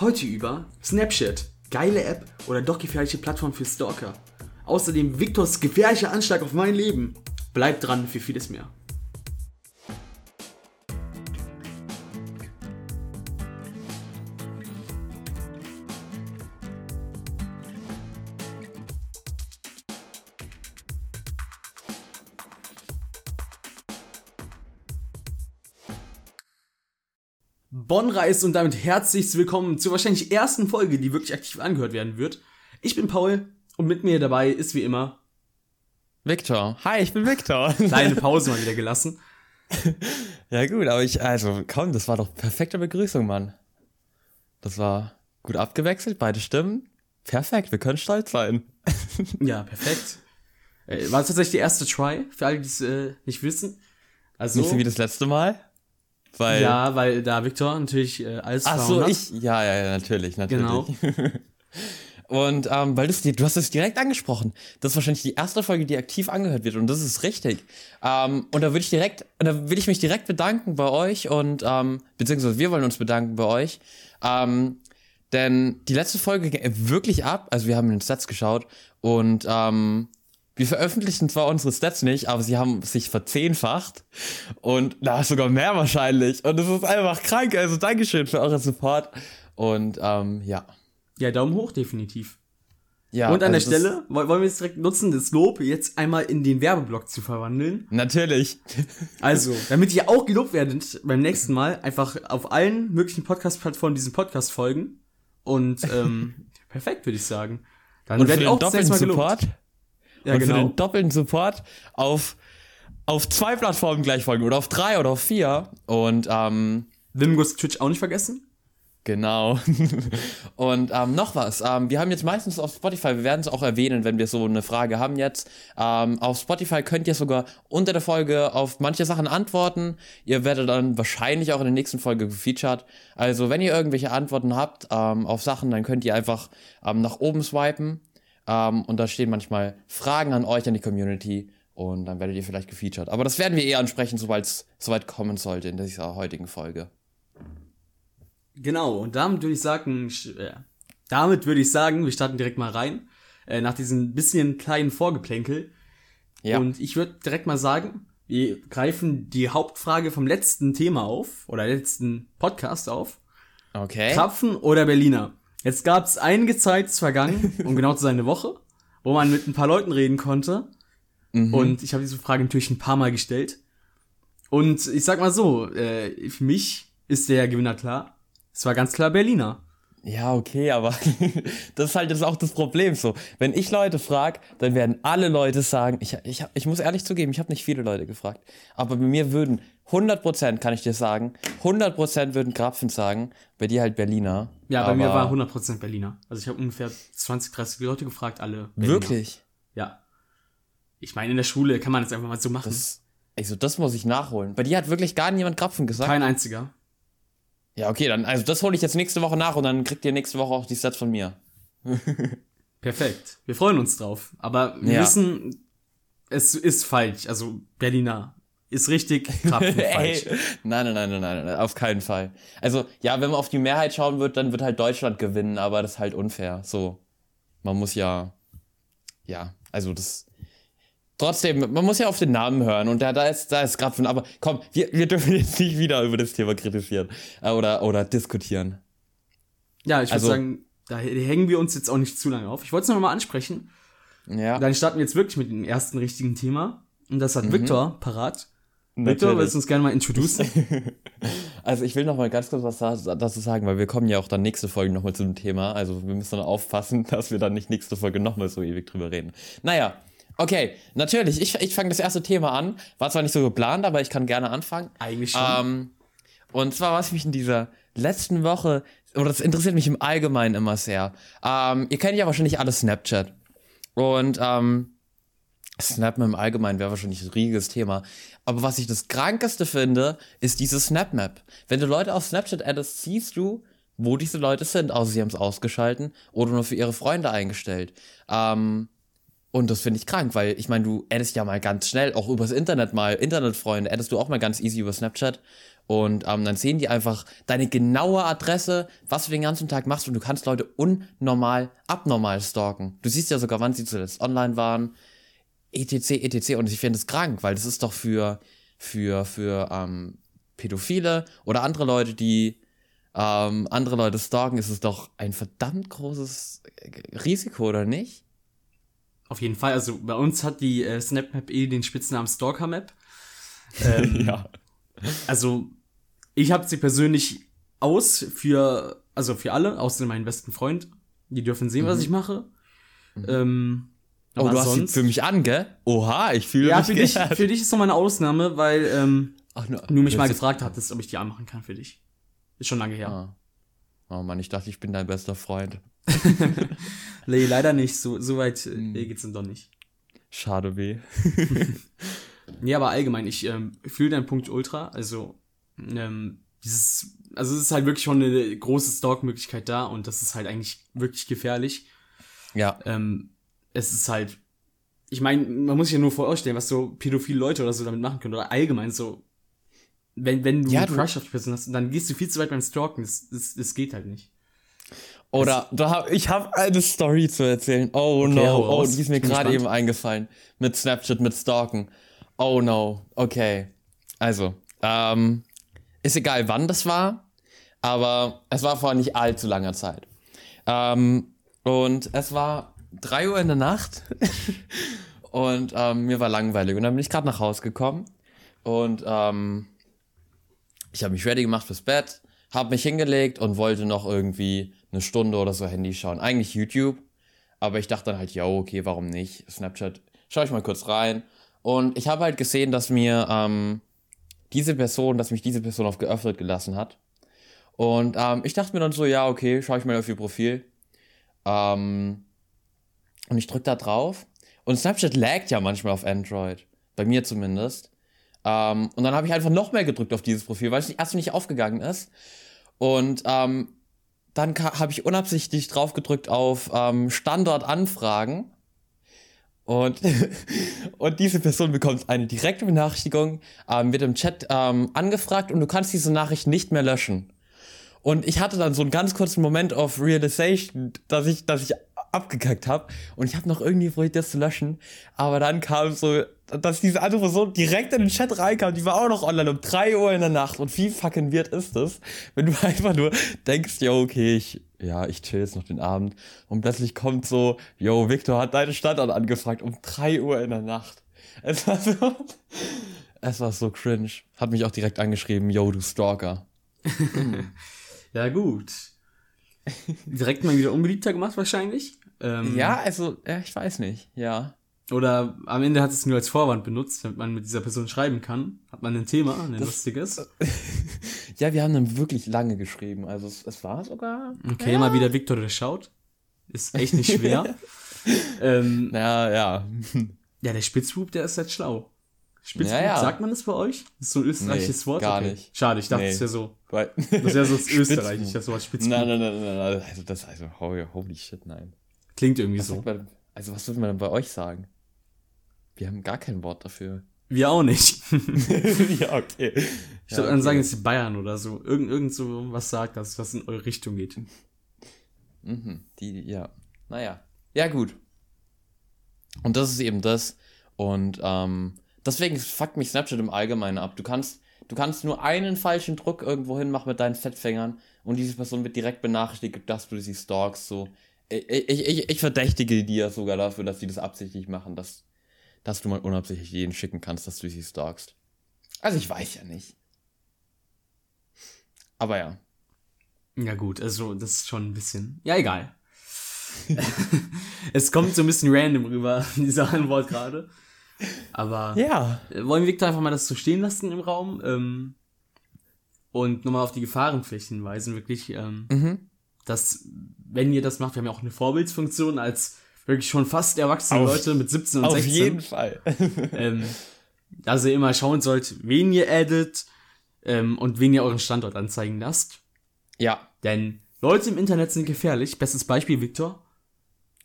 Heute über Snapchat, geile App oder doch gefährliche Plattform für Stalker. Außerdem Viktors gefährlicher Anschlag auf mein Leben. Bleibt dran für vieles mehr. Reist und damit herzlich willkommen zur wahrscheinlich ersten Folge, die wirklich aktiv angehört werden wird. Ich bin Paul und mit mir dabei ist wie immer Victor. Hi, ich bin Victor. Kleine Pause mal wieder gelassen. ja gut, aber ich, also komm, das war doch perfekte Begrüßung, Mann. Das war gut abgewechselt, beide Stimmen. Perfekt, wir können stolz sein. ja, perfekt. Äh, war das tatsächlich die erste Try, für alle, die es äh, nicht wissen. Also, nicht so wie das letzte Mal? Weil ja, weil da Victor natürlich äh, alles Ach so, hat. ich, ja, ja, ja, natürlich, natürlich. Genau. und ähm, weil du, du hast es direkt angesprochen. Das ist wahrscheinlich die erste Folge, die aktiv angehört wird und das ist richtig. Ähm, und da würde ich direkt, da will ich mich direkt bedanken bei euch und ähm, beziehungsweise wir wollen uns bedanken bei euch. Ähm, denn die letzte Folge ging wirklich ab. Also wir haben in den Stats geschaut und ähm, wir veröffentlichen zwar unsere Stats nicht, aber sie haben sich verzehnfacht. Und da ist sogar mehr wahrscheinlich. Und es ist einfach krank. Also Dankeschön für euren Support. Und ähm, ja. Ja, Daumen hoch, definitiv. Ja, und an also der Stelle wollen wir jetzt direkt nutzen, das Lob jetzt einmal in den Werbeblock zu verwandeln. Natürlich. Also, damit ihr auch gelobt werdet beim nächsten Mal, einfach auf allen möglichen Podcast-Plattformen diesen Podcast folgen. Und ähm, perfekt, würde ich sagen. Dann werdet ihr auch das nächste Mal gelobt. Support ja, und genau. für den doppelten Support auf, auf zwei Plattformen gleich folgen oder auf drei oder auf vier. Und ähm, Limgus Twitch auch nicht vergessen. Genau. und ähm, noch was. Ähm, wir haben jetzt meistens auf Spotify, wir werden es auch erwähnen, wenn wir so eine Frage haben jetzt. Ähm, auf Spotify könnt ihr sogar unter der Folge auf manche Sachen antworten. Ihr werdet dann wahrscheinlich auch in der nächsten Folge gefeatured. Also wenn ihr irgendwelche Antworten habt ähm, auf Sachen, dann könnt ihr einfach ähm, nach oben swipen ähm, und da stehen manchmal Fragen an euch, an die Community. Und dann werdet ihr vielleicht gefeatured. Aber das werden wir eher ansprechen, sobald es soweit kommen sollte in dieser heutigen Folge. Genau, und damit würde ich sagen, äh, damit würde ich sagen, wir starten direkt mal rein. Äh, nach diesem bisschen kleinen Vorgeplänkel. Ja. Und ich würde direkt mal sagen, wir greifen die Hauptfrage vom letzten Thema auf, oder letzten Podcast auf. Okay. Krapfen oder Berliner? Jetzt gab es einige Zeit vergangen, um genau zu sein, eine Woche, wo man mit ein paar Leuten reden konnte. Mhm. Und ich habe diese Frage natürlich ein paar Mal gestellt. Und ich sag mal so, äh, für mich ist der Gewinner klar. Es war ganz klar Berliner. Ja, okay, aber das ist halt das auch das Problem so. Wenn ich Leute frage, dann werden alle Leute sagen, ich, ich, ich muss ehrlich zugeben, ich habe nicht viele Leute gefragt, aber bei mir würden 100% kann ich dir sagen, 100% würden Krapfen sagen, bei dir halt Berliner. Ja, bei mir war 100% Berliner. Also ich habe ungefähr 20, 30 Leute gefragt, alle Berliner. Wirklich? Ja. Ich meine, in der Schule kann man das einfach mal so machen. Das, also das muss ich nachholen. Bei dir hat wirklich gar niemand Krapfen gesagt? Kein einziger. Ja, okay, dann, also das hole ich jetzt nächste Woche nach und dann kriegt ihr nächste Woche auch die Sets von mir. Perfekt. Wir freuen uns drauf. Aber wir ja. wissen, es ist falsch. Also Berliner ist richtig, falsch. Nein, nein, nein, nein, nein, auf keinen Fall. Also, ja, wenn man auf die Mehrheit schauen wird, dann wird halt Deutschland gewinnen, aber das ist halt unfair. So. Man muss ja, ja, also das, trotzdem, man muss ja auf den Namen hören und da, da ist, da ist Krapfen. Aber komm, wir, wir dürfen jetzt nicht wieder über das Thema kritisieren äh, oder, oder diskutieren. Ja, ich würde also, sagen, da hängen wir uns jetzt auch nicht zu lange auf. Ich wollte es noch mal ansprechen. Ja. Dann starten wir jetzt wirklich mit dem ersten richtigen Thema. Und das hat mhm. Victor parat. Victor, willst du uns gerne mal introducen? also ich will noch mal ganz kurz was dazu sagen, weil wir kommen ja auch dann nächste Folge noch mal zu dem Thema. Also wir müssen dann aufpassen, dass wir dann nicht nächste Folge noch mal so ewig drüber reden. Naja, Okay, natürlich. Ich, ich fange das erste Thema an. War zwar nicht so geplant, aber ich kann gerne anfangen. Eigentlich schon. Ähm, und zwar, was mich in dieser letzten Woche, oder das interessiert mich im Allgemeinen immer sehr. Ähm, ihr kennt ja wahrscheinlich alle Snapchat. Und ähm, Snap im Allgemeinen wäre wahrscheinlich ein riesiges Thema. Aber was ich das Krankeste finde, ist diese Snap-Map. Wenn du Leute auf Snapchat addest, siehst du, wo diese Leute sind, außer sie haben es ausgeschalten oder nur für ihre Freunde eingestellt. Ähm, und das finde ich krank, weil ich meine, du addest ja mal ganz schnell, auch übers Internet mal, Internetfreunde, addest du auch mal ganz easy über Snapchat. Und ähm, dann sehen die einfach deine genaue Adresse, was du den ganzen Tag machst und du kannst Leute unnormal, abnormal stalken. Du siehst ja sogar, wann sie zuletzt online waren, etc., etc. Und ich finde es krank, weil das ist doch für, für, für ähm, Pädophile oder andere Leute, die ähm, andere Leute stalken, ist es doch ein verdammt großes Risiko, oder nicht? Auf jeden Fall. Also bei uns hat die äh, SnapMap eh den Spitznamen Stalker Map. Ähm, ja. Also ich habe sie persönlich aus für, also für alle, außer meinen besten Freund. Die dürfen sehen, mhm. was ich mache. Mhm. Ähm, oh, du hast sie für mich an, gell? Oha, ich fühle ja, mich für dich, für dich ist nochmal eine Ausnahme, weil ähm, Ach, no, du mich mal gefragt hattest, ob ich die anmachen kann für dich. Ist schon lange her. Ah. Oh Mann, ich dachte, ich bin dein bester Freund. nee, leider nicht. So, so weit hm. geht's dann doch nicht. Schade weh. nee, aber allgemein, ich ähm, fühle deinen Punkt ultra. Also, ähm, dieses, also es ist halt wirklich schon eine große Stalk-Möglichkeit da und das ist halt eigentlich wirklich gefährlich. Ja. Ähm, es ist halt, ich meine, man muss sich ja nur vorstellen, was so pädophile Leute oder so damit machen können oder allgemein so, wenn, wenn du ja, einen Crush auf die Person hast, dann gehst du viel zu weit beim Stalken, das, das, das geht halt nicht. Oder da hab, ich habe eine Story zu erzählen. Oh okay, no, oh, die ist mir gerade eben eingefallen. Mit Snapchat, mit Stalken. Oh no, okay. Also, ähm, ist egal, wann das war, aber es war vor nicht allzu langer Zeit. Ähm, und es war drei Uhr in der Nacht und ähm, mir war langweilig. Und dann bin ich gerade nach Hause gekommen und ähm, ich habe mich ready gemacht fürs Bett, habe mich hingelegt und wollte noch irgendwie eine Stunde oder so Handy schauen. Eigentlich YouTube, aber ich dachte dann halt, ja, okay, warum nicht? Snapchat, schaue ich mal kurz rein. Und ich habe halt gesehen, dass mir ähm, diese Person, dass mich diese Person auf geöffnet gelassen hat. Und ähm, ich dachte mir dann so, ja, okay, schaue ich mal auf ihr Profil. Ähm, und ich drücke da drauf. Und Snapchat laggt ja manchmal auf Android. Bei mir zumindest. Ähm, und dann habe ich einfach noch mehr gedrückt auf dieses Profil, weil es erst nicht aufgegangen ist. Und ähm, dann habe ich unabsichtlich drauf gedrückt auf ähm, Standort anfragen. Und, und diese Person bekommt eine direkte Benachrichtigung, ähm, wird im Chat ähm, angefragt und du kannst diese Nachricht nicht mehr löschen. Und ich hatte dann so einen ganz kurzen Moment of Realization, dass ich, dass ich abgekackt habe und ich habe noch irgendwie probiert, das zu löschen. Aber dann kam so, dass diese andere Person direkt in den Chat reinkam, die war auch noch online um 3 Uhr in der Nacht. Und wie fucking weird ist das, wenn du einfach nur denkst, ja, okay, ich, ja, ich chill jetzt noch den Abend. Und plötzlich kommt so, yo, Victor hat deinen Standort angefragt um 3 Uhr in der Nacht. Es war so, es war so cringe. Hat mich auch direkt angeschrieben, yo, du Stalker. ja, gut. Direkt mal wieder unbeliebter gemacht wahrscheinlich. Ähm, ja, also, ja, ich weiß nicht, ja. Oder am Ende hat es nur als Vorwand benutzt, damit man mit dieser Person schreiben kann. Hat man ein Thema, ein das, lustiges. ja, wir haben dann wirklich lange geschrieben. Also es, es war sogar. Okay, ja. mal wieder Victor durchschaut. Ist echt nicht schwer. ähm, ja, ja. Ja, der Spitzbub, der ist halt schlau. Spitzbub, ja, ja. sagt man das bei euch? Das ist so ein österreichisches nee, Wort? Gar okay. nicht. Schade, ich dachte, nee. das wäre so. Weil das wäre so das österreichische, das Wort Spitzbub. Nein, nein, nein, nein, also das, also, holy shit, nein. Klingt irgendwie was so. Man, also, was würde man denn bei euch sagen? Wir haben gar kein Wort dafür. Wir auch nicht. ja, okay. Ich würde ja, okay. sagen, es ist Bayern oder so. Irgend, irgend so was sagt, dass was in eure Richtung geht. Mhm, die, ja. Naja. Ja, gut. Und das ist eben das. Und ähm, deswegen fuckt mich Snapchat im Allgemeinen ab. Du kannst, du kannst nur einen falschen Druck irgendwo hin machen mit deinen Fettfängern und diese Person wird direkt benachrichtigt, dass du sie stalkst. So. Ich, ich, ich, ich verdächtige die ja sogar dafür, dass sie das absichtlich machen, dass dass du mal unabsichtlich jeden schicken kannst, dass du sie stalkst. Also ich weiß ja nicht. Aber ja. Ja gut, also das ist schon ein bisschen. Ja, egal. es kommt so ein bisschen random rüber, diese Antwort gerade. Aber ja. wollen wir Victor einfach mal das so stehen lassen im Raum? Ähm, und nochmal auf die Gefahrenpflicht hinweisen, wirklich, ähm, mhm. dass, wenn ihr das macht, wir haben ja auch eine Vorbildsfunktion als wirklich schon fast erwachsene auf, Leute mit 17 und auf 16. Auf jeden Fall. ähm, dass ihr immer schauen sollt, wen ihr addet ähm, und wen ihr euren Standort anzeigen lasst. Ja. Denn Leute im Internet sind gefährlich. Bestes Beispiel, Victor.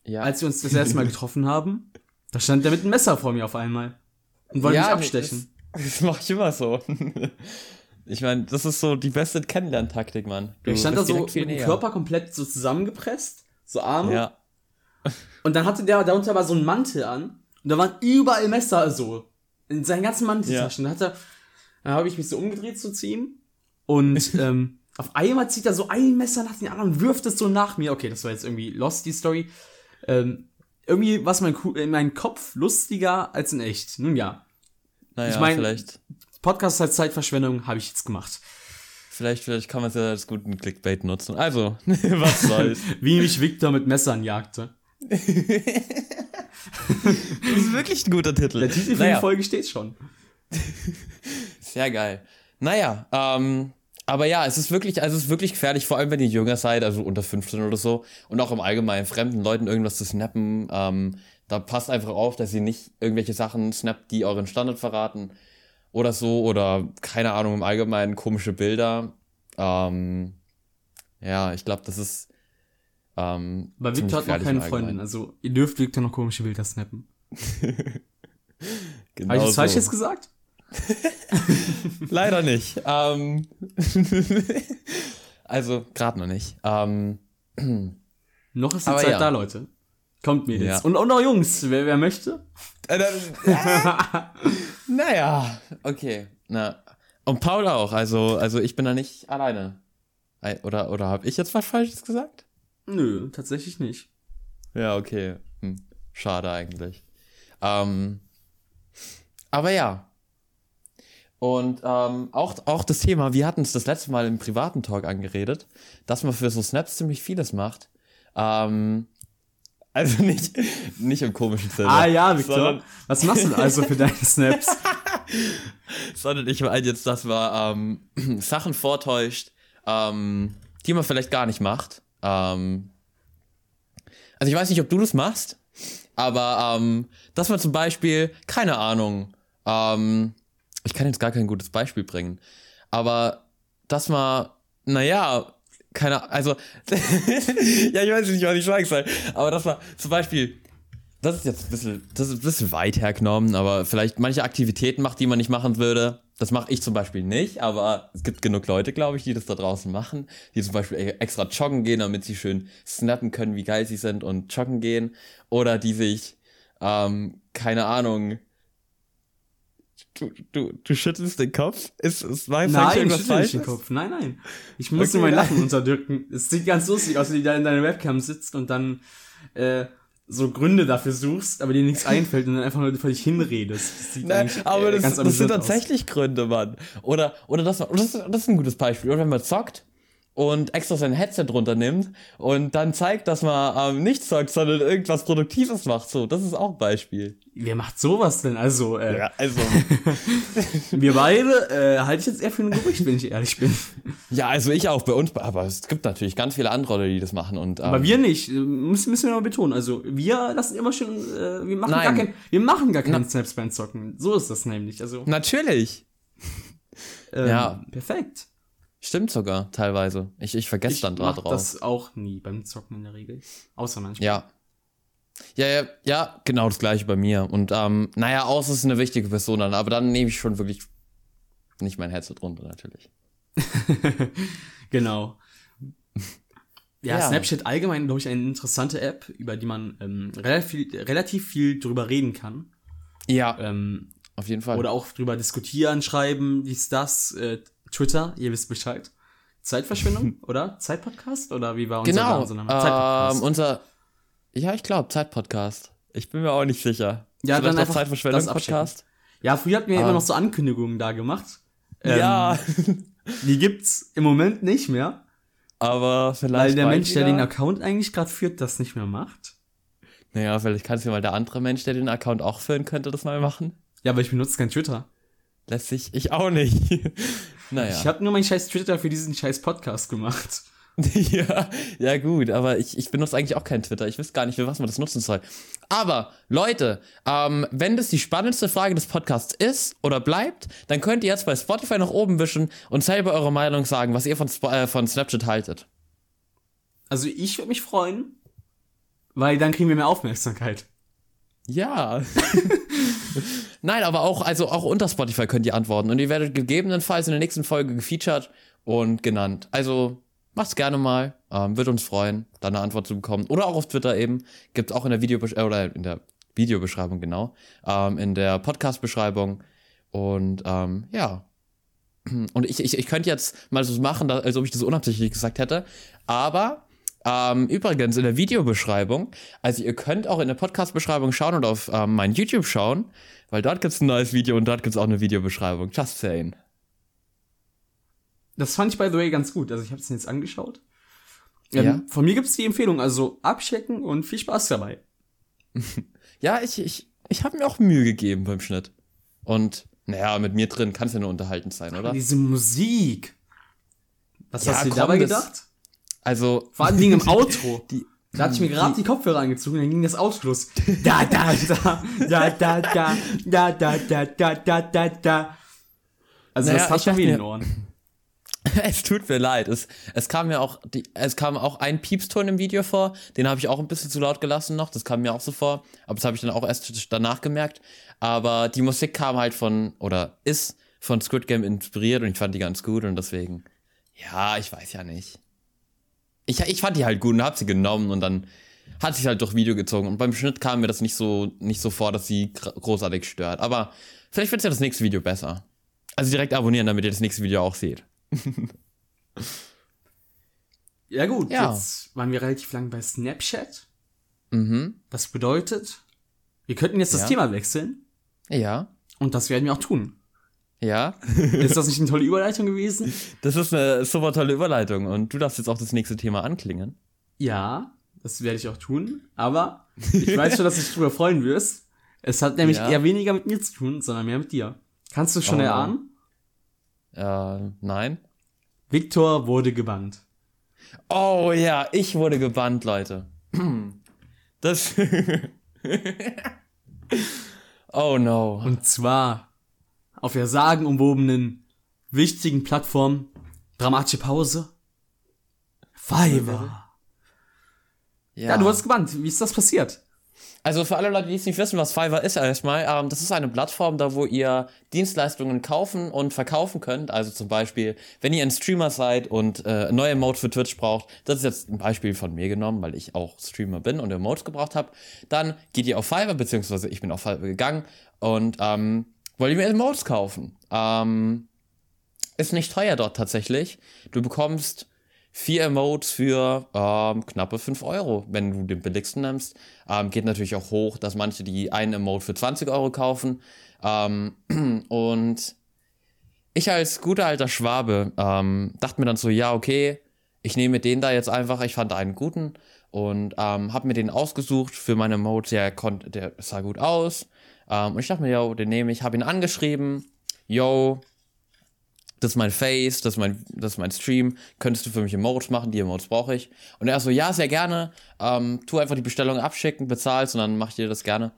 Ja. Als wir uns das erste Mal getroffen haben, da stand der mit einem Messer vor mir auf einmal. Und wollte ja, mich abstechen. Das, das mache ich immer so. Ich meine, das ist so die beste Kennenlerntaktik, Mann. Du ich stand da so mit dem Körper komplett so zusammengepresst, so Arme. Ja. Und dann hatte der darunter aber so einen Mantel an und da waren überall Messer so in seinen ganzen Manteltaschen. Ja. Da hat er, dann habe ich mich so umgedreht zu ziehen und ähm, auf einmal zieht er so ein Messer nach dem anderen und wirft es so nach mir. Okay, das war jetzt irgendwie lost die Story. Ähm, irgendwie war mein, in meinem Kopf lustiger als in echt. Nun ja. Naja, ich meine, vielleicht. Podcast als Zeitverschwendung habe ich jetzt gemacht. Vielleicht, vielleicht kann man es ja als guten Clickbait nutzen. Also, was soll's. Wie mich Victor mit Messern jagte. das ist wirklich ein guter Titel. Der Titel für naja. die Folge steht schon. Sehr geil. Naja, ähm, aber ja, es ist wirklich, also es ist wirklich gefährlich, vor allem wenn ihr jünger seid, also unter 15 oder so, und auch im Allgemeinen fremden Leuten irgendwas zu snappen. Ähm, da passt einfach auf, dass ihr nicht irgendwelche Sachen snappt, die euren Standard verraten oder so, oder keine Ahnung, im Allgemeinen komische Bilder. Ähm, ja, ich glaube, das ist. Ähm, Aber Victor hat noch keine Freundin, also ihr dürft Victor noch komische Bilder snappen. genau Habe ich das falsch jetzt gesagt? Leider nicht. Ähm, also, gerade noch nicht. Ähm, noch ist die Zeit ja. da, Leute. Kommt mir jetzt. Ja. Und, auch Jungs, wer, wer möchte? Äh, naja, okay. Na. Und Paul auch, also, also ich bin da nicht alleine. Oder, oder habe ich jetzt was Falsches gesagt? Nö, tatsächlich nicht. Ja, okay. Hm. Schade eigentlich. Ähm, aber ja. Und ähm, auch, auch das Thema, wir hatten es das letzte Mal im privaten Talk angeredet, dass man für so Snaps ziemlich vieles macht. Ähm, also nicht, nicht im komischen Sinne. Ah ja, Victor. Was machst du also für deine Snaps? sondern ich meine jetzt, dass man ähm, Sachen vortäuscht, ähm, die man vielleicht gar nicht macht. Ähm, also ich weiß nicht, ob du das machst, aber ähm, dass man zum Beispiel, keine Ahnung, ähm, ich kann jetzt gar kein gutes Beispiel bringen, aber dass man, naja, keine, also, ja, ich weiß nicht, was ich sagen soll, aber das war zum Beispiel, das ist jetzt ein bisschen, das ist ein bisschen weit hergenommen, aber vielleicht manche Aktivitäten macht, die man nicht machen würde. Das mache ich zum Beispiel nicht, aber es gibt genug Leute, glaube ich, die das da draußen machen, die zum Beispiel e-, extra joggen gehen, damit sie schön snappen können, wie geil sie sind und joggen gehen. Oder die sich, ähm, keine Ahnung, Du, du, du schüttelst den Kopf? Ist, ist, war nein, ich schüttel nicht den Kopf. Nein, nein. Ich muss okay, nur mein Lachen unterdrücken. Es sieht ganz lustig aus, wie du da in deiner Webcam sitzt und dann äh, so Gründe dafür suchst, aber dir nichts einfällt und dann einfach nur völlig hinredest. Das Nein, aber äh, das, das sind tatsächlich aus. Gründe, Mann. Oder, oder das, das, das ist ein gutes Beispiel. Oder wenn man zockt und extra sein Headset runternimmt und dann zeigt, dass man ähm, nicht zockt, sondern irgendwas Produktives macht. So, das ist auch ein Beispiel. Wer macht sowas denn? Also, äh, ja, also. wir beide äh, halte ich jetzt eher für ein Gerücht, wenn ich ehrlich bin. Ja, also ich auch bei uns, aber es gibt natürlich ganz viele andere Leute, die das machen. Und, ähm, aber wir nicht, müssen, müssen wir mal betonen. Also wir lassen immer schon, äh, wir machen Nein. gar kein, wir machen gar keinen Snaps beim Zocken. So ist das nämlich. Also natürlich. Ähm, ja, perfekt. Stimmt sogar, teilweise. Ich, ich vergesse dann da drauf. Ich das auch nie beim Zocken in der Regel. Außer manchmal. Ja. Ja, ja, ja, genau das gleiche bei mir. Und ähm, naja, außer es ist eine wichtige Person dann, aber dann nehme ich schon wirklich nicht mein Headset runter, natürlich. genau. Ja, ja, Snapchat allgemein, glaube ich, eine interessante App, über die man ähm, relativ, viel, relativ viel drüber reden kann. Ja. Ähm, auf jeden Fall. Oder auch drüber diskutieren, schreiben, dies, das, äh, Twitter, ihr wisst Bescheid. Zeitverschwendung, oder? Zeitpodcast? Oder wie war unser genau, Name? Genau, ähm, unser, ja, ich glaube, Zeitpodcast. Ich bin mir auch nicht sicher. Ja, Vielleicht dann einfach Zeitverschwendung-Podcast. Ja, früher hatten wir um. immer ähm. noch so Ankündigungen da gemacht. Ähm, ja. die gibt's im Moment nicht mehr. Aber vielleicht. Weil der Mensch, wieder. der den Account eigentlich gerade führt, das nicht mehr macht. Naja, vielleicht kann es ja mal der andere Mensch, der den Account auch führen könnte, das mal machen. Ja, aber ich benutze kein Twitter. Lässt sich, ich auch nicht. naja. Ich habe nur mein scheiß Twitter für diesen scheiß Podcast gemacht. ja, ja gut, aber ich, ich benutze eigentlich auch kein Twitter. Ich weiß gar nicht, für was man das nutzen soll. Aber Leute, ähm, wenn das die spannendste Frage des Podcasts ist oder bleibt, dann könnt ihr jetzt bei Spotify nach oben wischen und selber eure Meinung sagen, was ihr von, äh, von Snapchat haltet. Also ich würde mich freuen, weil dann kriegen wir mehr Aufmerksamkeit. Ja. Nein, aber auch, also auch unter Spotify könnt ihr antworten. Und ihr werdet gegebenenfalls in der nächsten Folge gefeatured und genannt. Also macht's gerne mal. Ähm, wird uns freuen, da eine Antwort zu bekommen. Oder auch auf Twitter eben. Gibt's auch in der Videobesch äh, oder in der Videobeschreibung, genau. Ähm, in der Podcast-Beschreibung. Und ähm, ja. Und ich, ich, ich könnte jetzt mal so machen, als ob ich das unabsichtlich gesagt hätte. Aber ähm, übrigens in der Videobeschreibung, also ihr könnt auch in der Podcast-Beschreibung schauen und auf ähm, mein YouTube schauen, weil dort gibt es ein neues Video und dort gibt es auch eine Videobeschreibung. Just saying. Das fand ich, by the way, ganz gut. Also ich habe es jetzt angeschaut. Ähm, ja. Von mir gibt es die Empfehlung, also abchecken und viel Spaß dabei. ja, ich, ich, ich habe mir auch Mühe gegeben beim Schnitt. Und naja, mit mir drin kann es ja nur unterhaltend sein, oder? Diese Musik. Was ja, hast du dir dabei gedacht? Also. Vor allem im Outro. Die, da hatte ich mir gerade die, die Kopfhörer angezogen, dann ging das Outro los. Da, da, da, da, da, da, da, da, da, da, da, da, da. Also naja, das hat schon weh in den Ohren. es tut mir leid. Es, es kam mir auch, die, es kam auch ein Piepston im Video vor. Den habe ich auch ein bisschen zu laut gelassen noch. Das kam mir auch so vor. Aber das habe ich dann auch erst danach gemerkt. Aber die Musik kam halt von, oder ist von Squid Game inspiriert und ich fand die ganz gut und deswegen, ja, ich weiß ja nicht ich, ich fand die halt gut und hab sie genommen und dann hat sich halt durch Video gezogen. Und beim Schnitt kam mir das nicht so, nicht so vor, dass sie großartig stört. Aber vielleicht wird ja das nächste Video besser. Also direkt abonnieren, damit ihr das nächste Video auch seht. ja, gut, ja. jetzt waren wir relativ lang bei Snapchat. Mhm. Das bedeutet, wir könnten jetzt das ja. Thema wechseln. Ja. Und das werden wir auch tun. Ja. ist das nicht eine tolle Überleitung gewesen? Das ist eine super tolle Überleitung und du darfst jetzt auch das nächste Thema anklingen. Ja, das werde ich auch tun, aber ich weiß schon, dass du dich darüber freuen wirst. Es hat nämlich ja. eher weniger mit mir zu tun, sondern mehr mit dir. Kannst du schon oh. erahnen? Äh, nein. Victor wurde gebannt. Oh ja, ich wurde gebannt, Leute. Das. oh no. Und zwar auf der sagenumwobenen, wichtigen Plattform Dramatische Pause. Fiverr. Ja. ja, du wurdest gebannt. Wie ist das passiert? Also für alle Leute, die es nicht wissen, was Fiverr ist erstmal, ähm, das ist eine Plattform, da wo ihr Dienstleistungen kaufen und verkaufen könnt. Also zum Beispiel, wenn ihr ein Streamer seid und äh, neue Emotes für Twitch braucht, das ist jetzt ein Beispiel von mir genommen, weil ich auch Streamer bin und Emotes gebraucht habe, dann geht ihr auf Fiverr, beziehungsweise ich bin auf Fiverr gegangen und ähm, wollte ich mir Emotes kaufen. Ähm, ist nicht teuer dort tatsächlich. Du bekommst vier Emotes für ähm, knappe 5 Euro, wenn du den billigsten nimmst. Ähm, geht natürlich auch hoch, dass manche die einen Emote für 20 Euro kaufen. Ähm, und ich als guter alter Schwabe ähm, dachte mir dann so, ja, okay, ich nehme den da jetzt einfach, ich fand einen guten und ähm, habe mir den ausgesucht für meine Emotes. Der, der sah gut aus. Ähm, und ich dachte mir, yo, den nehme ich, habe ihn angeschrieben, yo, das ist mein Face, das ist mein, das ist mein Stream, könntest du für mich Emotes machen, die Emotes brauche ich. Und er so, ja, sehr gerne, ähm, tu einfach die Bestellung abschicken, bezahlst und dann mach ich dir das gerne.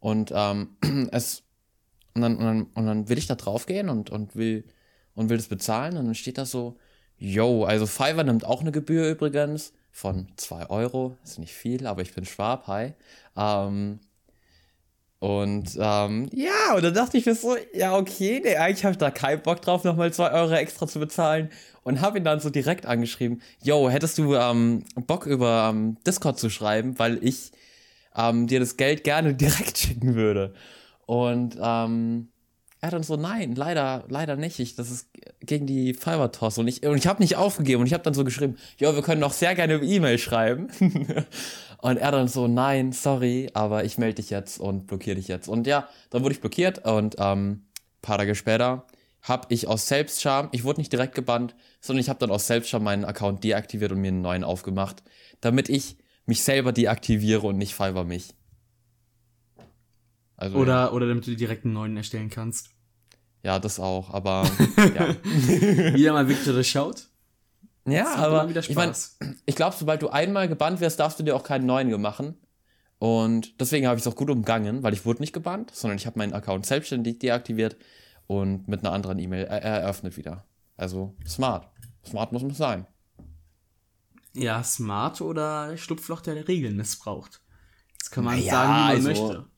Und ähm, es, und dann, und dann, und dann will ich da drauf gehen und, und will, und will das bezahlen und dann steht da so, yo, also Fiverr nimmt auch eine Gebühr übrigens von 2 Euro, ist nicht viel, aber ich bin Schwab, hi. Ähm, und ähm, ja, und dann dachte ich mir so, ja, okay, nee, eigentlich habe ich da keinen Bock drauf, nochmal zwei Euro extra zu bezahlen. Und habe ihn dann so direkt angeschrieben, yo, hättest du ähm, Bock über ähm, Discord zu schreiben, weil ich ähm, dir das Geld gerne direkt schicken würde. Und ähm, er hat dann so, nein, leider, leider nicht. Ich, das ist gegen die Fiverr-Toss. Und ich, und ich habe nicht aufgegeben. Und ich habe dann so geschrieben, jo, wir können auch sehr gerne E-Mail schreiben. und er dann so, nein, sorry, aber ich melde dich jetzt und blockiere dich jetzt. Und ja, dann wurde ich blockiert. Und ähm, paar Tage später habe ich aus Selbstscham, ich wurde nicht direkt gebannt, sondern ich habe dann aus Selbstscham meinen Account deaktiviert und mir einen neuen aufgemacht, damit ich mich selber deaktiviere und nicht Fiverr mich. Also, oder, ja. oder damit du direkt einen neuen erstellen kannst. Ja, das auch, aber ja. Wieder mal Victor schaut. Ja, aber ich meine, ich glaube, sobald du einmal gebannt wirst, darfst du dir auch keinen neuen machen. Und deswegen habe ich es auch gut umgangen, weil ich wurde nicht gebannt, sondern ich habe meinen Account selbstständig deaktiviert und mit einer anderen E-Mail er eröffnet wieder. Also smart. Smart muss man sein. Ja, smart oder Schlupfloch der Regeln missbraucht. Das kann man naja, sagen, wie man also, möchte.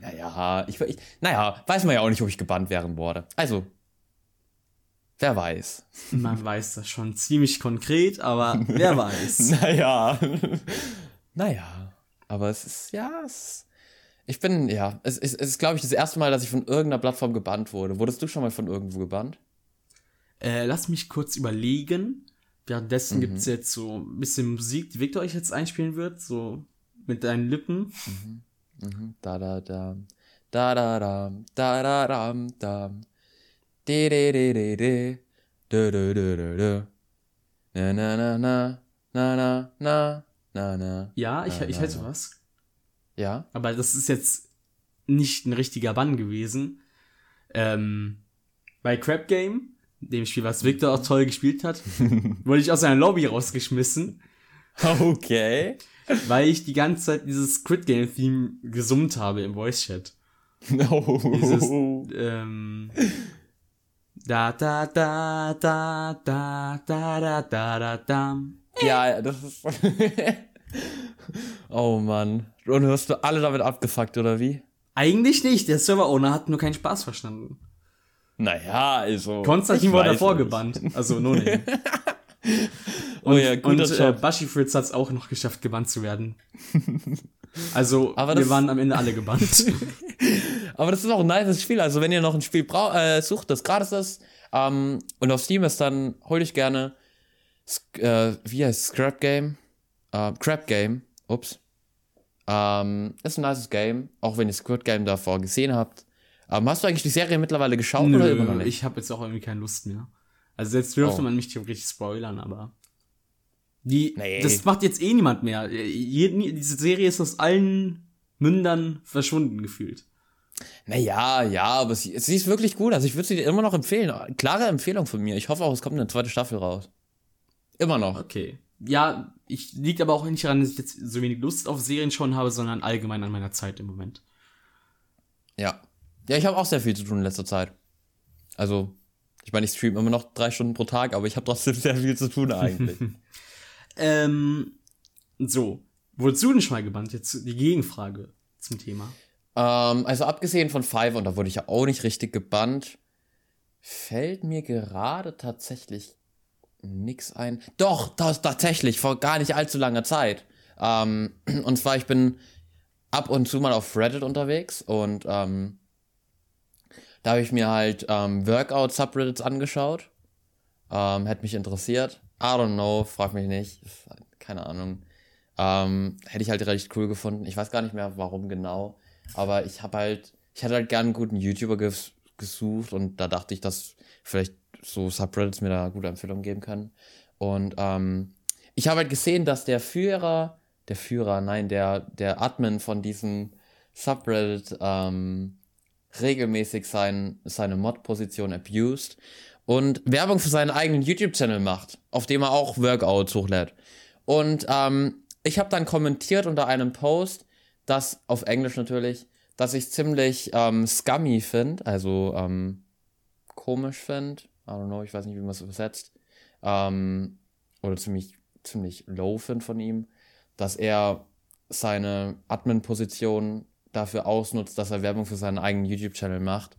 Naja, ich, ich, naja, weiß man ja auch nicht, ob ich gebannt werden wurde. Also, wer weiß. Man weiß das schon ziemlich konkret, aber wer weiß. naja. naja, aber es ist, ja, es, ich bin, ja, es, es, es ist, glaube ich, das erste Mal, dass ich von irgendeiner Plattform gebannt wurde. Wurdest du schon mal von irgendwo gebannt? Äh, lass mich kurz überlegen. Währenddessen mhm. gibt es jetzt so ein bisschen Musik, die Victor euch jetzt einspielen wird, so mit deinen Lippen. Mhm. Mhm. Da da da. Da da da. Da da da da. De de de de de. De de de de de. Na na na na. Na na na. Na na. Ja, ich, na, ich hätte was. Ja. Aber das ist jetzt nicht ein richtiger Bann gewesen. Ähm, bei Crab Game, dem Spiel, was Victor auch toll gespielt hat, wurde ich aus einer Lobby rausgeschmissen. Okay. Weil ich die ganze Zeit dieses Squid Game Theme gesummt habe im Voice Chat. No. Dieses, ähm, da da da da da da da da da da. Ja, das ist. oh Mann. Und hast du alle damit abgefuckt, oder wie? Eigentlich nicht. Der Server-Owner hat nur keinen Spaß verstanden. Naja, also. Konstantin wurde davor gebannt. Also, nur nicht. oh ja, guter und äh, Bashi Fritz hat es auch noch geschafft, gebannt zu werden. Also, Aber wir waren am Ende alle gebannt. Aber das ist auch ein nice Spiel. Also, wenn ihr noch ein Spiel äh, sucht, das gratis ist ähm, und auf Steam ist, dann hol ich gerne, äh, wie heißt Scrap Game? Äh, Crap Game. Ups. Ähm, ist ein nices Game, auch wenn ihr Squid Game davor gesehen habt. Ähm, hast du eigentlich die Serie mittlerweile geschaut Nö, oder immer noch nicht? Ich habe jetzt auch irgendwie keine Lust mehr. Also jetzt dürfte oh. man mich theoretisch spoilern, aber die, nee. das macht jetzt eh niemand mehr. Diese Serie ist aus allen Mündern verschwunden gefühlt. Naja, ja, aber sie, sie ist wirklich gut. Also ich würde sie dir immer noch empfehlen. Klare Empfehlung von mir. Ich hoffe auch, es kommt eine zweite Staffel raus. Immer noch. Okay. Ja, ich liegt aber auch nicht daran, dass ich jetzt so wenig Lust auf Serien schon habe, sondern allgemein an meiner Zeit im Moment. Ja. Ja, ich habe auch sehr viel zu tun in letzter Zeit. Also, ich meine, ich streame immer noch drei Stunden pro Tag, aber ich habe trotzdem sehr viel zu tun eigentlich. ähm, so. Wurdest du denn schon mal gebannt? Jetzt die Gegenfrage zum Thema. Ähm, also abgesehen von Five, und da wurde ich ja auch nicht richtig gebannt, fällt mir gerade tatsächlich nix ein. Doch, das tatsächlich, vor gar nicht allzu langer Zeit. Ähm, und zwar, ich bin ab und zu mal auf Reddit unterwegs und ähm, da habe ich mir halt ähm, Workout-Subreddits angeschaut. Ähm, hätte mich interessiert. I don't know, frag mich nicht. Keine Ahnung. Ähm, hätte ich halt recht cool gefunden. Ich weiß gar nicht mehr, warum genau. Aber ich habe halt, ich hätte halt gern einen guten YouTuber ges gesucht und da dachte ich, dass vielleicht so Subreddits mir da gute Empfehlungen geben können. Und ähm, ich habe halt gesehen, dass der Führer, der Führer, nein, der, der Admin von diesem Subreddit ähm, regelmäßig sein, seine Mod-Position abused und Werbung für seinen eigenen YouTube-Channel macht, auf dem er auch Workouts hochlädt. Und ähm, ich habe dann kommentiert unter einem Post, das auf Englisch natürlich, dass ich ziemlich ähm, scummy finde, also ähm, komisch finde, I don't know, ich weiß nicht, wie man es übersetzt. Ähm, oder ziemlich, ziemlich low finde von ihm, dass er seine Admin-Position dafür ausnutzt, dass er Werbung für seinen eigenen YouTube-Channel macht.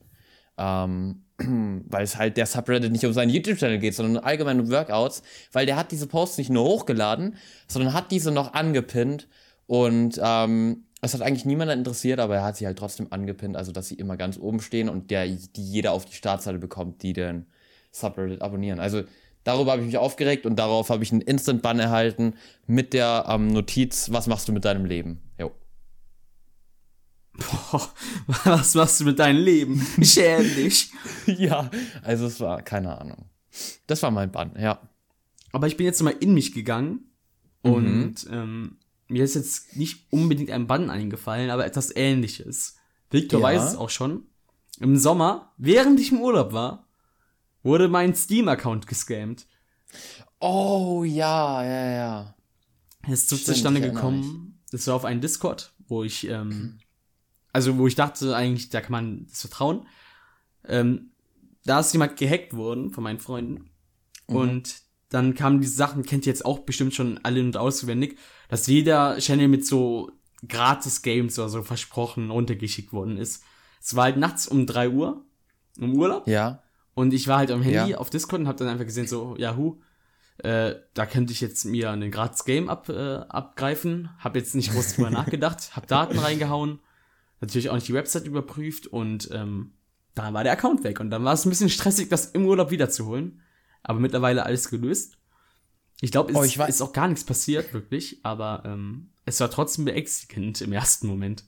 Ähm, weil es halt der Subreddit nicht um seinen YouTube-Channel geht, sondern allgemein um Workouts, weil der hat diese Posts nicht nur hochgeladen, sondern hat diese noch angepinnt und ähm, es hat eigentlich niemanden interessiert, aber er hat sie halt trotzdem angepinnt, also dass sie immer ganz oben stehen und der, die jeder auf die Startseite bekommt, die den Subreddit abonnieren. Also darüber habe ich mich aufgeregt und darauf habe ich einen Instant-Bann erhalten mit der ähm, Notiz, was machst du mit deinem Leben? Boah, was machst du mit deinem Leben? Schäm dich. ja, also es war, keine Ahnung. Das war mein Bann, ja. Aber ich bin jetzt mal in mich gegangen mhm. und ähm, mir ist jetzt nicht unbedingt ein Bann eingefallen, aber etwas ähnliches. Victor ja. weiß es auch schon. Im Sommer, während ich im Urlaub war, wurde mein Steam-Account gescammt. Oh, ja, ja, ja. Es ist so zustande gekommen. Das war auf einen Discord, wo ich, ähm, also wo ich dachte eigentlich, da kann man das vertrauen. Ähm, da ist jemand gehackt worden von meinen Freunden. Mhm. Und dann kamen diese Sachen, kennt ihr jetzt auch bestimmt schon alle und auswendig, dass jeder Channel mit so gratis Games oder so versprochen runtergeschickt worden ist. Es war halt nachts um 3 Uhr im Urlaub. Ja. Und ich war halt am Handy ja. auf Discord und hab dann einfach gesehen, so, Yahoo, äh, da könnte ich jetzt mir ein gratis Game ab, äh, abgreifen. Hab jetzt nicht groß drüber nachgedacht, hab Daten reingehauen, natürlich auch nicht die Website überprüft und ähm, da war der Account weg. Und dann war es ein bisschen stressig, das im Urlaub wiederzuholen. Aber mittlerweile alles gelöst. Ich glaube, es oh, ich ist auch gar nichts passiert, wirklich, aber ähm, es war trotzdem beängstigend im ersten Moment.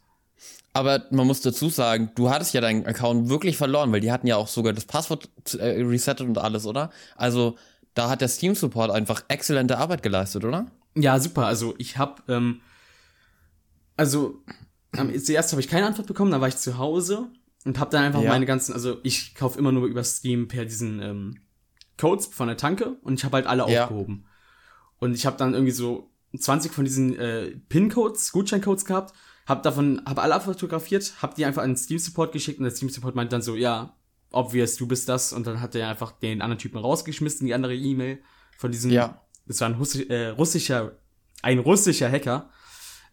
Aber man muss dazu sagen, du hattest ja deinen Account wirklich verloren, weil die hatten ja auch sogar das Passwort äh, resettet und alles, oder? Also da hat der Steam Support einfach exzellente Arbeit geleistet, oder? Ja, super. Also ich habe, ähm, also zuerst habe ich keine Antwort bekommen, dann war ich zu Hause und habe dann einfach ja. meine ganzen, also ich kaufe immer nur über Steam per diesen ähm, Codes von der Tanke und ich habe halt alle ja. aufgehoben. Und ich habe dann irgendwie so 20 von diesen äh, PIN-Codes, Gutscheincodes gehabt, hab davon, hab alle fotografiert, hab die einfach an den Steam Support geschickt und der Steam Support meint dann so, ja, obvious, du bist das und dann hat er einfach den anderen Typen rausgeschmissen, die andere E-Mail von diesem, ja. das war ein Russi äh, russischer, ein russischer Hacker.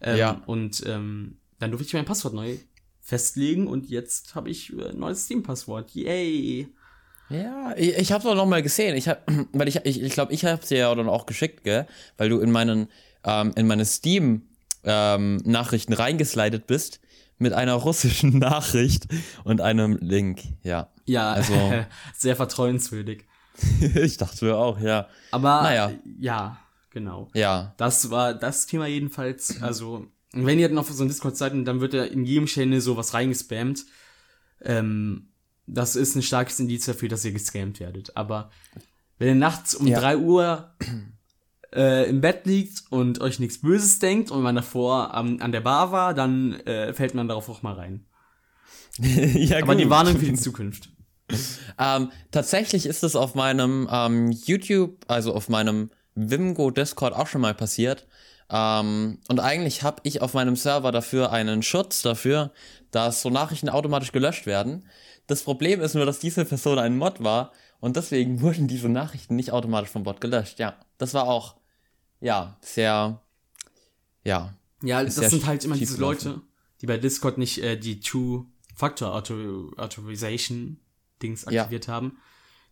Ähm, ja. Und ähm, dann durfte ich mein Passwort neu festlegen und jetzt habe ich ein neues Steam-Passwort. Yay! Ja, ich, ich habe es auch noch mal gesehen. Ich hab, weil ich ich ich, glaub, ich habe es dir ja dann auch geschickt, gell? Weil du in meinen ähm, in meine Steam ähm, reingeslidet bist mit einer russischen Nachricht und einem Link. Ja. Ja, also sehr vertrauenswürdig. ich dachte mir auch, ja. Aber naja. ja, genau. Ja. Das war das Thema jedenfalls. Also, wenn ihr dann auf so einer Discord-Seiten, dann wird ja in jedem Channel sowas reingespammt. Ähm, das ist ein starkes Indiz dafür, dass ihr gescammt werdet. Aber wenn ihr nachts um ja. 3 Uhr äh, im Bett liegt und euch nichts Böses denkt und man davor am, an der Bar war, dann äh, fällt man darauf auch mal rein. ja, Aber gut. die Warnung für die Zukunft. ähm, tatsächlich ist es auf meinem ähm, YouTube, also auf meinem Wimgo Discord auch schon mal passiert. Ähm, und eigentlich habe ich auf meinem Server dafür einen Schutz dafür, dass so Nachrichten automatisch gelöscht werden. Das Problem ist nur, dass diese Person ein Mod war und deswegen wurden diese Nachrichten nicht automatisch vom Bot gelöscht. Ja, das war auch, ja, sehr, ja. Ja, das sind halt immer diese Leute, die bei Discord nicht äh, die Two-Factor-Authorization-Dings aktiviert ja. haben.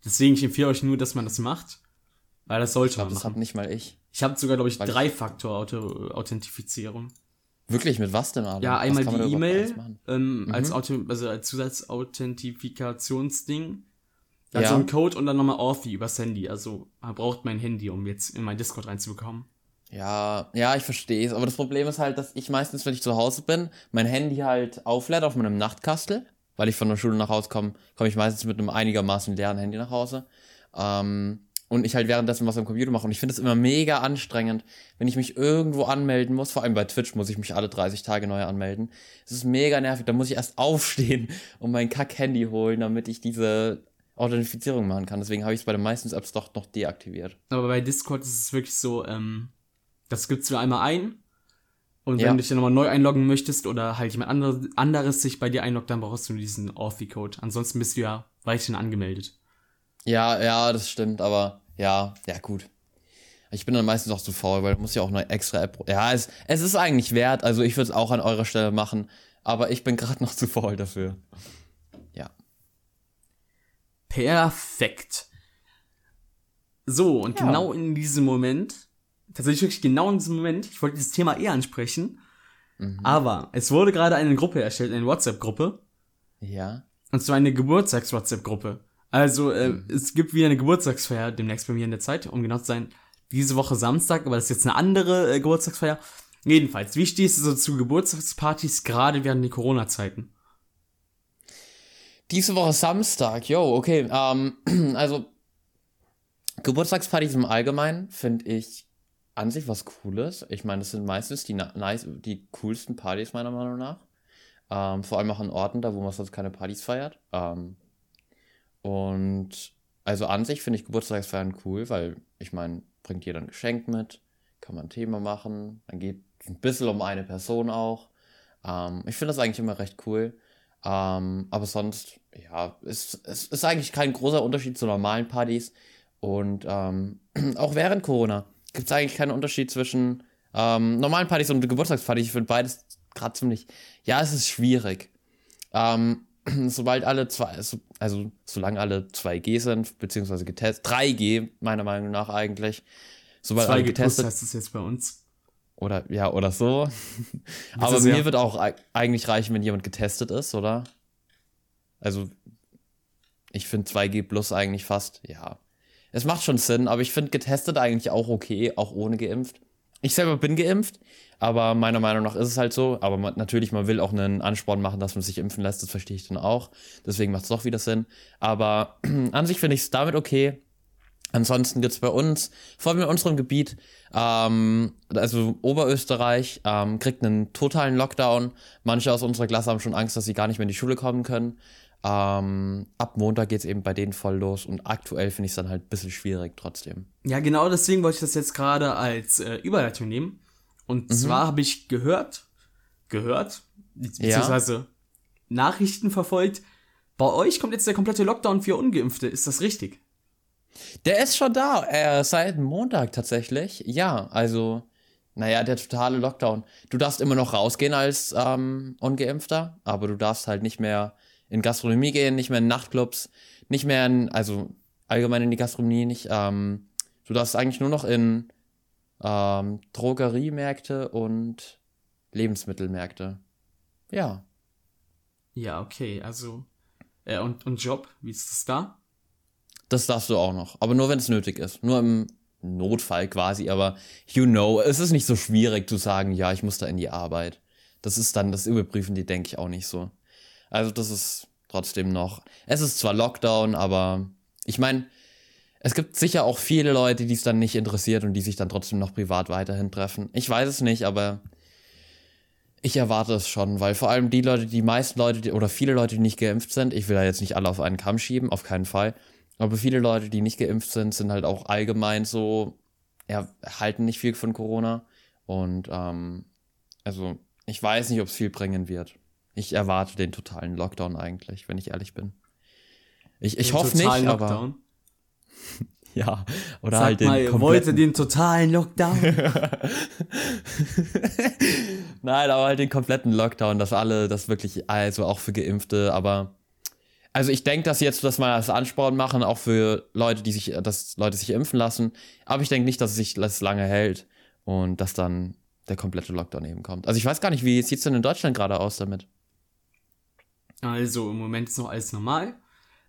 Deswegen, ich empfehle euch nur, dass man das macht. Weil das sollte ich glaub, man machen. Das hab nicht mal ich. Ich habe sogar, glaube ich, Drei-Faktor-Authentifizierung. Wirklich, mit was denn, Adam? Ja, einmal die E-Mail ähm, mhm. als, Auto, also als Zusatzauthentifikationsding. Dann ja. so ein Code und dann nochmal Authy übers Handy. Also man braucht mein Handy, um jetzt in mein Discord reinzubekommen. Ja, ja, ich verstehe es. Aber das Problem ist halt, dass ich meistens, wenn ich zu Hause bin, mein Handy halt auflädt auf meinem Nachtkastel. Weil ich von der Schule nach Hause komme, komme ich meistens mit einem einigermaßen leeren Handy nach Hause. Ähm, und ich halt währenddessen was am Computer mache. Und ich finde es immer mega anstrengend, wenn ich mich irgendwo anmelden muss. Vor allem bei Twitch muss ich mich alle 30 Tage neu anmelden. Es ist mega nervig. Da muss ich erst aufstehen und mein Kack-Handy holen, damit ich diese Authentifizierung machen kann. Deswegen habe ich es bei den meisten Apps doch noch deaktiviert. Aber bei Discord ist es wirklich so, ähm, das gibst du einmal ein. Und wenn ja. du dich dann nochmal neu einloggen möchtest oder halt jemand anderes, anderes sich bei dir einloggt, dann brauchst du diesen Authy-Code. Ansonsten bist du ja weiterhin angemeldet. Ja, ja, das stimmt, aber ja, ja, gut. Ich bin dann meistens auch zu faul, weil du musst ja auch eine extra App. Ja, es, es ist eigentlich wert. Also ich würde es auch an eurer Stelle machen, aber ich bin gerade noch zu faul dafür. Ja. Perfekt. So, und ja. genau in diesem Moment, tatsächlich wirklich genau in diesem Moment, ich wollte dieses Thema eher ansprechen, mhm. aber es wurde gerade eine Gruppe erstellt, eine WhatsApp-Gruppe. Ja. Und zwar eine Geburtstags-WhatsApp-Gruppe. Also, äh, mhm. es gibt wieder eine Geburtstagsfeier demnächst bei mir in der Zeit, um genau zu sein. Diese Woche Samstag, aber das ist jetzt eine andere äh, Geburtstagsfeier. Jedenfalls, wie stehst du so zu Geburtstagspartys, gerade während der Corona-Zeiten? Diese Woche Samstag, yo, okay. Ähm, also, Geburtstagspartys im Allgemeinen finde ich an sich was Cooles. Ich meine, das sind meistens die, nice, die coolsten Partys, meiner Meinung nach. Ähm, vor allem auch an Orten, da wo man sonst keine Partys feiert. Ähm, und also an sich finde ich Geburtstagsfeiern cool, weil ich meine, bringt jeder ein Geschenk mit, kann man ein Thema machen, dann geht es ein bisschen um eine Person auch. Ähm, ich finde das eigentlich immer recht cool. Ähm, aber sonst, ja, es ist, ist, eigentlich kein großer Unterschied zu normalen Partys. Und ähm, auch während Corona gibt es eigentlich keinen Unterschied zwischen ähm, normalen Partys und Geburtstagspartys. Ich finde beides gerade ziemlich. Ja, es ist schwierig. Ähm, sobald alle zwei, also solange alle 2G sind, beziehungsweise getestet, 3G meiner Meinung nach eigentlich. Sobald 2G alle getestet heißt es jetzt bei uns. Oder ja, oder so. Aber mir ja. wird auch eigentlich reichen, wenn jemand getestet ist, oder? Also, ich finde 2G plus eigentlich fast, ja. Es macht schon Sinn, aber ich finde getestet eigentlich auch okay, auch ohne geimpft. Ich selber bin geimpft, aber meiner Meinung nach ist es halt so. Aber man, natürlich, man will auch einen Ansporn machen, dass man sich impfen lässt, das verstehe ich dann auch. Deswegen macht es doch wieder Sinn. Aber an sich finde ich es damit okay. Ansonsten gibt es bei uns, vor allem in unserem Gebiet, ähm, also Oberösterreich, ähm, kriegt einen totalen Lockdown. Manche aus unserer Klasse haben schon Angst, dass sie gar nicht mehr in die Schule kommen können. Ähm, ab Montag geht es eben bei denen voll los und aktuell finde ich es dann halt ein bisschen schwierig trotzdem. Ja, genau deswegen wollte ich das jetzt gerade als äh, Überleitung nehmen. Und mhm. zwar habe ich gehört, gehört, beziehungsweise ja. Nachrichten verfolgt, bei euch kommt jetzt der komplette Lockdown für Ungeimpfte. Ist das richtig? Der ist schon da, äh, seit Montag tatsächlich. Ja, also, naja, der totale Lockdown. Du darfst immer noch rausgehen als ähm, Ungeimpfter, aber du darfst halt nicht mehr in Gastronomie gehen, nicht mehr in Nachtclubs, nicht mehr in, also allgemein in die Gastronomie nicht. Ähm, du darfst eigentlich nur noch in ähm, Drogeriemärkte und Lebensmittelmärkte. Ja. Ja, okay, also. Äh, und, und Job, wie ist das da? Das darfst du auch noch. Aber nur wenn es nötig ist. Nur im Notfall quasi. Aber you know, es ist nicht so schwierig zu sagen, ja, ich muss da in die Arbeit. Das ist dann, das überprüfen die, denke ich, auch nicht so. Also das ist trotzdem noch. Es ist zwar Lockdown, aber ich meine, es gibt sicher auch viele Leute, die es dann nicht interessiert und die sich dann trotzdem noch privat weiterhin treffen. Ich weiß es nicht, aber ich erwarte es schon, weil vor allem die Leute, die meisten Leute die, oder viele Leute, die nicht geimpft sind, ich will da jetzt nicht alle auf einen Kamm schieben, auf keinen Fall, aber viele Leute, die nicht geimpft sind, sind halt auch allgemein so, ja, halten nicht viel von Corona und ähm, also ich weiß nicht, ob es viel bringen wird. Ich erwarte den totalen Lockdown eigentlich, wenn ich ehrlich bin. Ich, ich hoffe nicht, Lockdown? aber. ja, oder Sag halt den. Mal, wollt den totalen Lockdown? Nein, aber halt den kompletten Lockdown, dass alle, das wirklich, also auch für Geimpfte, aber. Also ich denke, dass jetzt das mal als Ansporn machen, auch für Leute, die sich, dass Leute sich impfen lassen. Aber ich denke nicht, dass es sich das lange hält und dass dann der komplette Lockdown eben kommt. Also ich weiß gar nicht, wie sieht es denn in Deutschland gerade aus damit? Also im Moment ist noch alles normal.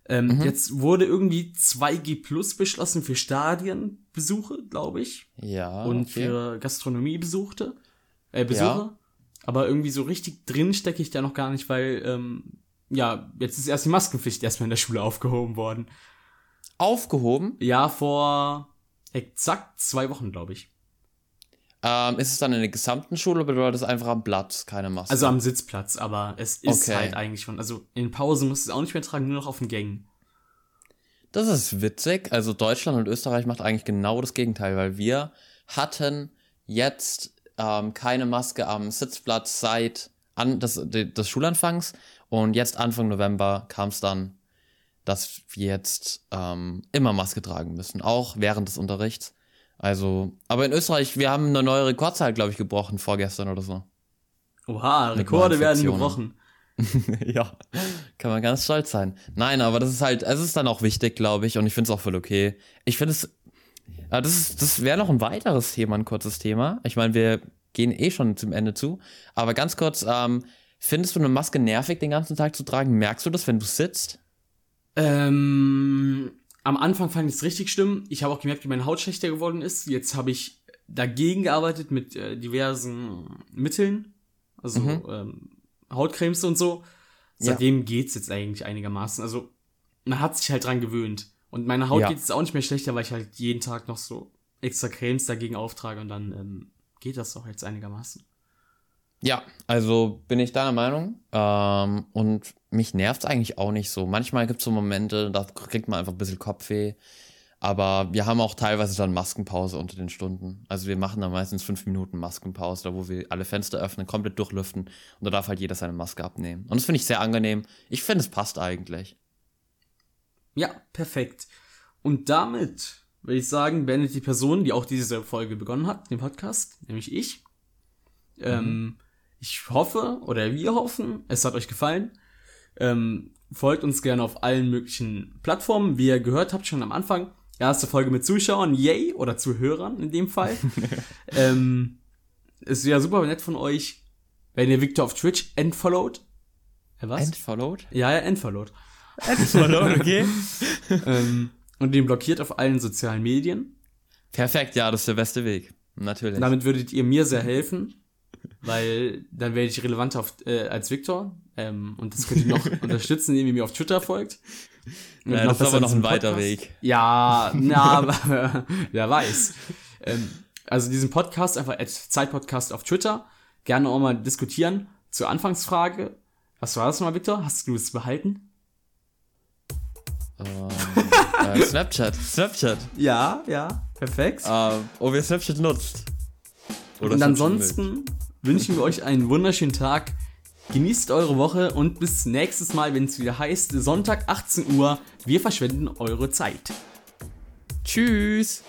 Ähm, mhm. Jetzt wurde irgendwie 2G Plus beschlossen für Stadienbesuche, glaube ich. Ja. Und okay. für Gastronomiebesuchte, äh, Besucher. Ja. Aber irgendwie so richtig drin stecke ich da noch gar nicht, weil, ähm, ja, jetzt ist erst die Maskenpflicht erstmal in der Schule aufgehoben worden. Aufgehoben? Ja, vor exakt zwei Wochen, glaube ich. Ähm, ist es dann in der gesamten Schule oder bedeutet es einfach am Platz keine Maske? Also am Sitzplatz, aber es ist okay. halt eigentlich schon. Also in Pausen musst du es auch nicht mehr tragen, nur noch auf den Gängen. Das ist witzig. Also Deutschland und Österreich macht eigentlich genau das Gegenteil, weil wir hatten jetzt ähm, keine Maske am Sitzplatz seit an, des, des Schulanfangs und jetzt Anfang November kam es dann, dass wir jetzt ähm, immer Maske tragen müssen, auch während des Unterrichts. Also, aber in Österreich, wir haben eine neue Rekordzahl, glaube ich, gebrochen vorgestern oder so. Oha, Rekorde werden gebrochen. ja, kann man ganz stolz sein. Nein, aber das ist halt, es ist dann auch wichtig, glaube ich, und ich finde es auch voll okay. Ich finde es, das ist, das wäre noch ein weiteres Thema, ein kurzes Thema. Ich meine, wir gehen eh schon zum Ende zu, aber ganz kurz, ähm, findest du eine Maske nervig, den ganzen Tag zu tragen? Merkst du das, wenn du sitzt? Ähm, am Anfang fand ich es richtig schlimm. Ich habe auch gemerkt, wie meine Haut schlechter geworden ist. Jetzt habe ich dagegen gearbeitet mit äh, diversen Mitteln, also mhm. ähm, Hautcremes und so. Seitdem ja. geht's jetzt eigentlich einigermaßen. Also man hat sich halt dran gewöhnt. Und meine Haut ja. geht jetzt auch nicht mehr schlechter, weil ich halt jeden Tag noch so extra Cremes dagegen auftrage und dann ähm, geht das doch jetzt einigermaßen. Ja, also bin ich deiner Meinung. Ähm, und mich nervt es eigentlich auch nicht so. Manchmal gibt es so Momente, da kriegt man einfach ein bisschen Kopfweh. Aber wir haben auch teilweise dann Maskenpause unter den Stunden. Also wir machen da meistens fünf Minuten Maskenpause, da wo wir alle Fenster öffnen, komplett durchlüften und da darf halt jeder seine Maske abnehmen. Und das finde ich sehr angenehm. Ich finde, es passt eigentlich. Ja, perfekt. Und damit würde ich sagen, beendet die Person, die auch diese Folge begonnen hat, den Podcast, nämlich ich. Ähm, mhm. Ähm, Ich hoffe, oder wir hoffen, es hat euch gefallen. Ähm, folgt uns gerne auf allen möglichen Plattformen. Wie ihr gehört habt schon am Anfang, erste Folge mit Zuschauern, yay, oder Zuhörern in dem Fall. ähm, es wäre super nett von euch, wenn ihr Victor auf Twitch entfollowt. Ja, was? Entfollowed? Ja, ja, entfollowed. Entfollowed, okay. ähm, und den blockiert auf allen sozialen Medien. Perfekt, ja, das ist der beste Weg. Natürlich. Damit würdet ihr mir sehr helfen, weil dann werde ich relevanter auf, äh, als Victor. Ähm, und das könnt ihr noch unterstützen, indem ihr mir auf Twitter folgt. ja, das ist aber noch ein weiter Weg. Ja, na, aber wer weiß. Ähm, also diesen Podcast, einfach als Zeitpodcast auf Twitter, gerne auch mal diskutieren. Zur Anfangsfrage, was war das mal, Victor? Hast du es behalten? Uh, äh, Snapchat, Snapchat. Ja, ja, perfekt. Uh, oh, wer Snapchat nutzt. Oder und ansonsten wünschen wir euch einen wunderschönen Tag. Genießt eure Woche und bis nächstes Mal, wenn es wieder heißt, Sonntag 18 Uhr. Wir verschwenden eure Zeit. Tschüss.